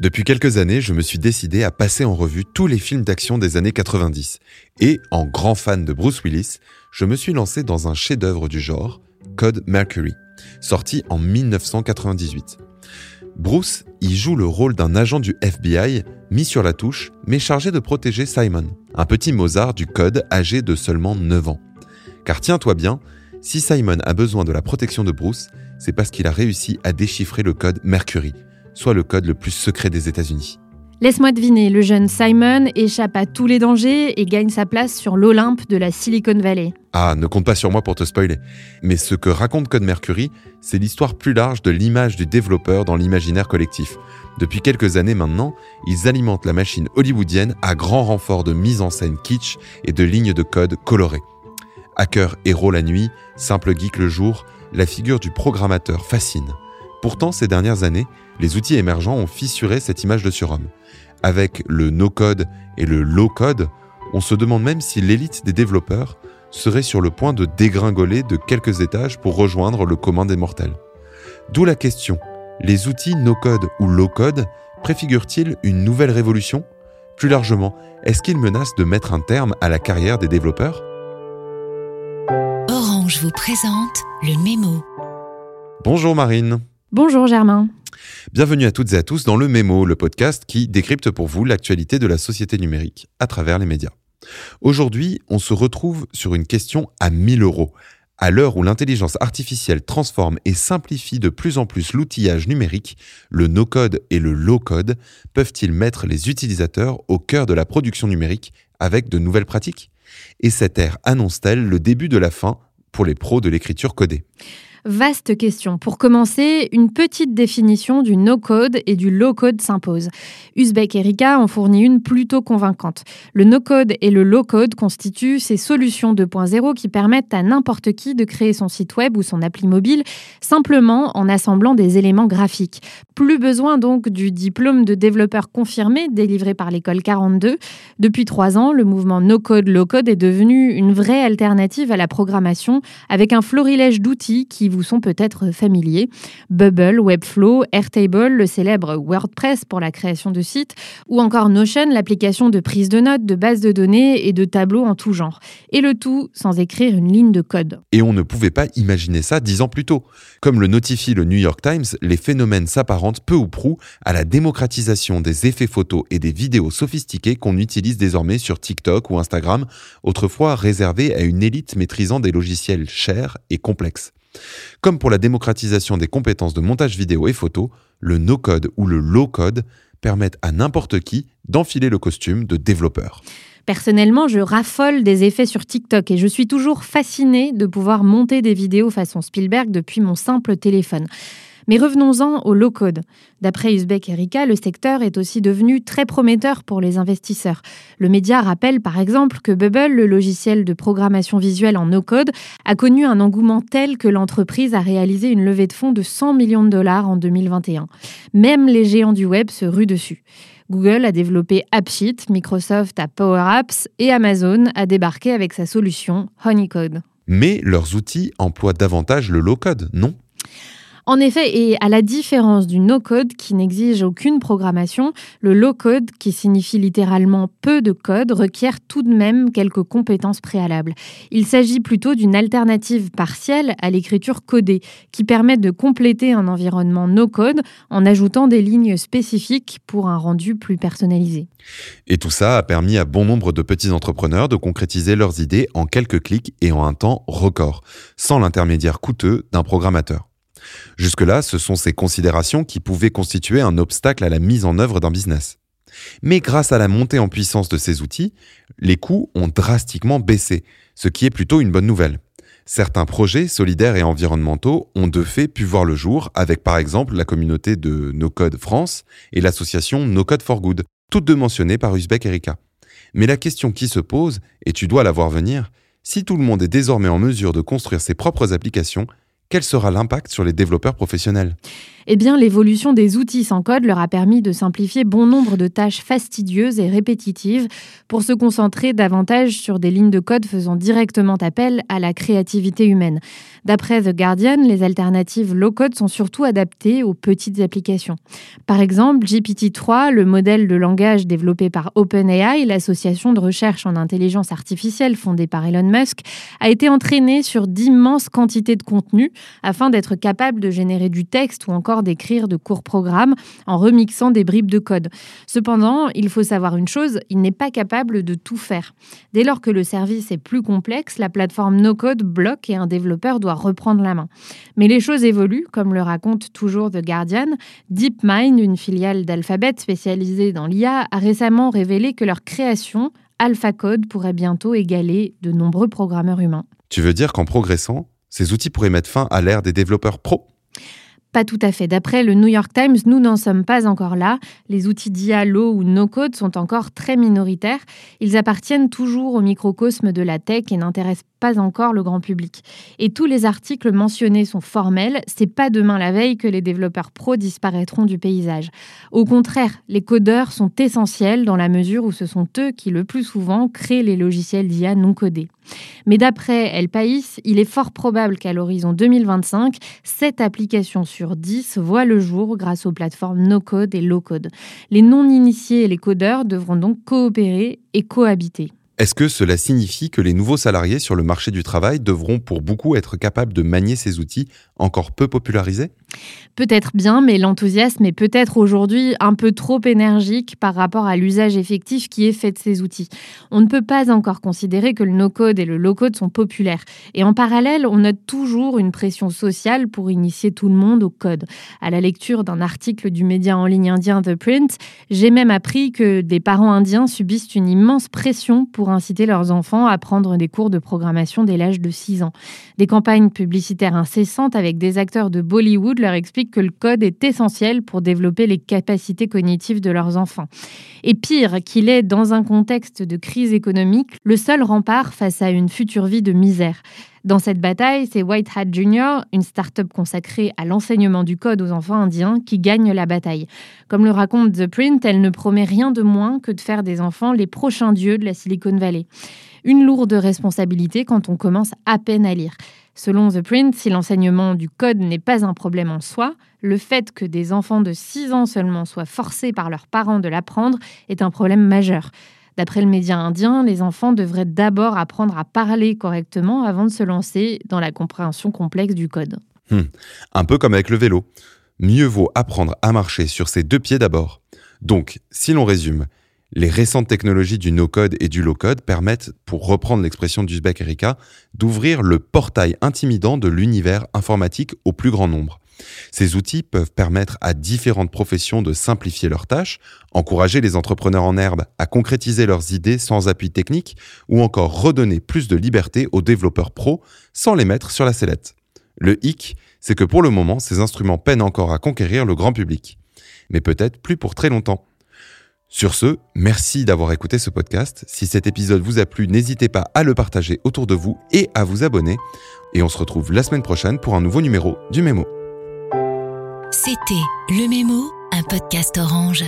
Depuis quelques années, je me suis décidé à passer en revue tous les films d'action des années 90. Et, en grand fan de Bruce Willis, je me suis lancé dans un chef-d'œuvre du genre, Code Mercury, sorti en 1998. Bruce y joue le rôle d'un agent du FBI mis sur la touche, mais chargé de protéger Simon, un petit Mozart du code âgé de seulement 9 ans. Car tiens-toi bien, si Simon a besoin de la protection de Bruce, c'est parce qu'il a réussi à déchiffrer le code Mercury, soit le code le plus secret des États-Unis. Laisse-moi deviner, le jeune Simon échappe à tous les dangers et gagne sa place sur l'Olympe de la Silicon Valley. Ah, ne compte pas sur moi pour te spoiler. Mais ce que raconte Code Mercury, c'est l'histoire plus large de l'image du développeur dans l'imaginaire collectif. Depuis quelques années maintenant, ils alimentent la machine hollywoodienne à grand renfort de mise en scène kitsch et de lignes de code colorées. Hacker héros la nuit, simple geek le jour, la figure du programmateur fascine. Pourtant, ces dernières années, les outils émergents ont fissuré cette image de surhomme. Avec le no-code et le low-code, on se demande même si l'élite des développeurs serait sur le point de dégringoler de quelques étages pour rejoindre le commun des mortels. D'où la question, les outils no-code ou low-code préfigurent-ils une nouvelle révolution? Plus largement, est-ce qu'ils menacent de mettre un terme à la carrière des développeurs? Orange vous présente le mémo. Bonjour Marine. Bonjour Germain. Bienvenue à toutes et à tous dans le Mémo, le podcast qui décrypte pour vous l'actualité de la société numérique à travers les médias. Aujourd'hui, on se retrouve sur une question à 1000 euros. À l'heure où l'intelligence artificielle transforme et simplifie de plus en plus l'outillage numérique, le no-code et le low-code peuvent-ils mettre les utilisateurs au cœur de la production numérique avec de nouvelles pratiques? Et cette ère annonce-t-elle le début de la fin pour les pros de l'écriture codée? Vaste question. Pour commencer, une petite définition du no-code et du low-code s'impose. Uzbek et Rika en fournit une plutôt convaincante. Le no-code et le low-code constituent ces solutions 2.0 qui permettent à n'importe qui de créer son site web ou son appli mobile simplement en assemblant des éléments graphiques. Plus besoin donc du diplôme de développeur confirmé délivré par l'école 42. Depuis trois ans, le mouvement no-code, low-code est devenu une vraie alternative à la programmation avec un florilège d'outils qui vous sont peut-être familiers. Bubble, Webflow, Airtable, le célèbre WordPress pour la création de sites, ou encore Notion, l'application de prise de notes, de base de données et de tableaux en tout genre. Et le tout sans écrire une ligne de code. Et on ne pouvait pas imaginer ça dix ans plus tôt. Comme le notifie le New York Times, les phénomènes s'apparentent peu ou prou à la démocratisation des effets photos et des vidéos sophistiquées qu'on utilise désormais sur TikTok ou Instagram, autrefois réservées à une élite maîtrisant des logiciels chers et complexes. Comme pour la démocratisation des compétences de montage vidéo et photo, le no-code ou le low-code permettent à n'importe qui d'enfiler le costume de développeur. Personnellement, je raffole des effets sur TikTok et je suis toujours fascinée de pouvoir monter des vidéos façon Spielberg depuis mon simple téléphone. Mais revenons-en au low-code. D'après Uzbek Erika, le secteur est aussi devenu très prometteur pour les investisseurs. Le média rappelle par exemple que Bubble, le logiciel de programmation visuelle en no-code, a connu un engouement tel que l'entreprise a réalisé une levée de fonds de 100 millions de dollars en 2021. Même les géants du web se ruent dessus. Google a développé AppSheet, Microsoft a Power Apps et Amazon a débarqué avec sa solution Honeycode. Mais leurs outils emploient davantage le low-code, non? En effet, et à la différence du no-code qui n'exige aucune programmation, le low-code, qui signifie littéralement peu de code, requiert tout de même quelques compétences préalables. Il s'agit plutôt d'une alternative partielle à l'écriture codée, qui permet de compléter un environnement no-code en ajoutant des lignes spécifiques pour un rendu plus personnalisé. Et tout ça a permis à bon nombre de petits entrepreneurs de concrétiser leurs idées en quelques clics et en un temps record, sans l'intermédiaire coûteux d'un programmateur. Jusque-là, ce sont ces considérations qui pouvaient constituer un obstacle à la mise en œuvre d'un business. Mais grâce à la montée en puissance de ces outils, les coûts ont drastiquement baissé, ce qui est plutôt une bonne nouvelle. Certains projets solidaires et environnementaux ont de fait pu voir le jour avec par exemple la communauté de No Code France et l'association No Code for Good, toutes deux mentionnées par Uzbek Erika. Mais la question qui se pose, et tu dois la voir venir, si tout le monde est désormais en mesure de construire ses propres applications, quel sera l'impact sur les développeurs professionnels? Eh bien, l'évolution des outils sans code leur a permis de simplifier bon nombre de tâches fastidieuses et répétitives pour se concentrer davantage sur des lignes de code faisant directement appel à la créativité humaine. D'après The Guardian, les alternatives low-code sont surtout adaptées aux petites applications. Par exemple, GPT-3, le modèle de langage développé par OpenAI, l'association de recherche en intelligence artificielle fondée par Elon Musk, a été entraîné sur d'immenses quantités de contenu afin d'être capable de générer du texte ou encore d'écrire de courts programmes en remixant des bribes de code. Cependant, il faut savoir une chose, il n'est pas capable de tout faire. Dès lors que le service est plus complexe, la plateforme no-code bloque et un développeur doit reprendre la main. Mais les choses évoluent, comme le raconte toujours The Guardian. DeepMind, une filiale d'Alphabet spécialisée dans l'IA, a récemment révélé que leur création, AlphaCode, pourrait bientôt égaler de nombreux programmeurs humains. Tu veux dire qu'en progressant, ces outils pourraient mettre fin à l'ère des développeurs pros? Pas tout à fait. D'après le New York Times, nous n'en sommes pas encore là. Les outils d'IA low ou no-code sont encore très minoritaires. Ils appartiennent toujours au microcosme de la tech et n'intéressent pas encore le grand public. Et tous les articles mentionnés sont formels, c'est pas demain la veille que les développeurs pros disparaîtront du paysage. Au contraire, les codeurs sont essentiels dans la mesure où ce sont eux qui le plus souvent créent les logiciels d'IA non codés. Mais d'après El País, il est fort probable qu'à l'horizon 2025, 7 applications sur 10 voient le jour grâce aux plateformes no-code et low-code. Les non-initiés et les codeurs devront donc coopérer et cohabiter. Est-ce que cela signifie que les nouveaux salariés sur le marché du travail devront pour beaucoup être capables de manier ces outils encore peu popularisés? Peut-être bien, mais l'enthousiasme est peut-être aujourd'hui un peu trop énergique par rapport à l'usage effectif qui est fait de ces outils. On ne peut pas encore considérer que le no-code et le low-code sont populaires. Et en parallèle, on note toujours une pression sociale pour initier tout le monde au code. À la lecture d'un article du média en ligne indien The Print, j'ai même appris que des parents indiens subissent une immense pression pour inciter leurs enfants à prendre des cours de programmation dès l'âge de 6 ans. Des campagnes publicitaires incessantes avec des acteurs de Bollywood leur expliquent que le code est essentiel pour développer les capacités cognitives de leurs enfants. Et pire, qu'il est dans un contexte de crise économique, le seul rempart face à une future vie de misère. Dans cette bataille, c'est White Hat Junior, une start-up consacrée à l'enseignement du code aux enfants indiens, qui gagne la bataille. Comme le raconte The Print, elle ne promet rien de moins que de faire des enfants les prochains dieux de la Silicon Valley. Une lourde responsabilité quand on commence à peine à lire. Selon The Print, si l'enseignement du code n'est pas un problème en soi, le fait que des enfants de 6 ans seulement soient forcés par leurs parents de l'apprendre est un problème majeur. D'après le média indien, les enfants devraient d'abord apprendre à parler correctement avant de se lancer dans la compréhension complexe du code. Hmm. Un peu comme avec le vélo. Mieux vaut apprendre à marcher sur ses deux pieds d'abord. Donc, si l'on résume, les récentes technologies du no-code et du low-code permettent, pour reprendre l'expression d'Uzbek Erika, d'ouvrir le portail intimidant de l'univers informatique au plus grand nombre. Ces outils peuvent permettre à différentes professions de simplifier leurs tâches, encourager les entrepreneurs en herbe à concrétiser leurs idées sans appui technique, ou encore redonner plus de liberté aux développeurs pros sans les mettre sur la sellette. Le hic, c'est que pour le moment, ces instruments peinent encore à conquérir le grand public. Mais peut-être plus pour très longtemps. Sur ce, merci d'avoir écouté ce podcast. Si cet épisode vous a plu, n'hésitez pas à le partager autour de vous et à vous abonner. Et on se retrouve la semaine prochaine pour un nouveau numéro du Mémo. C'était Le Mémo, un podcast orange.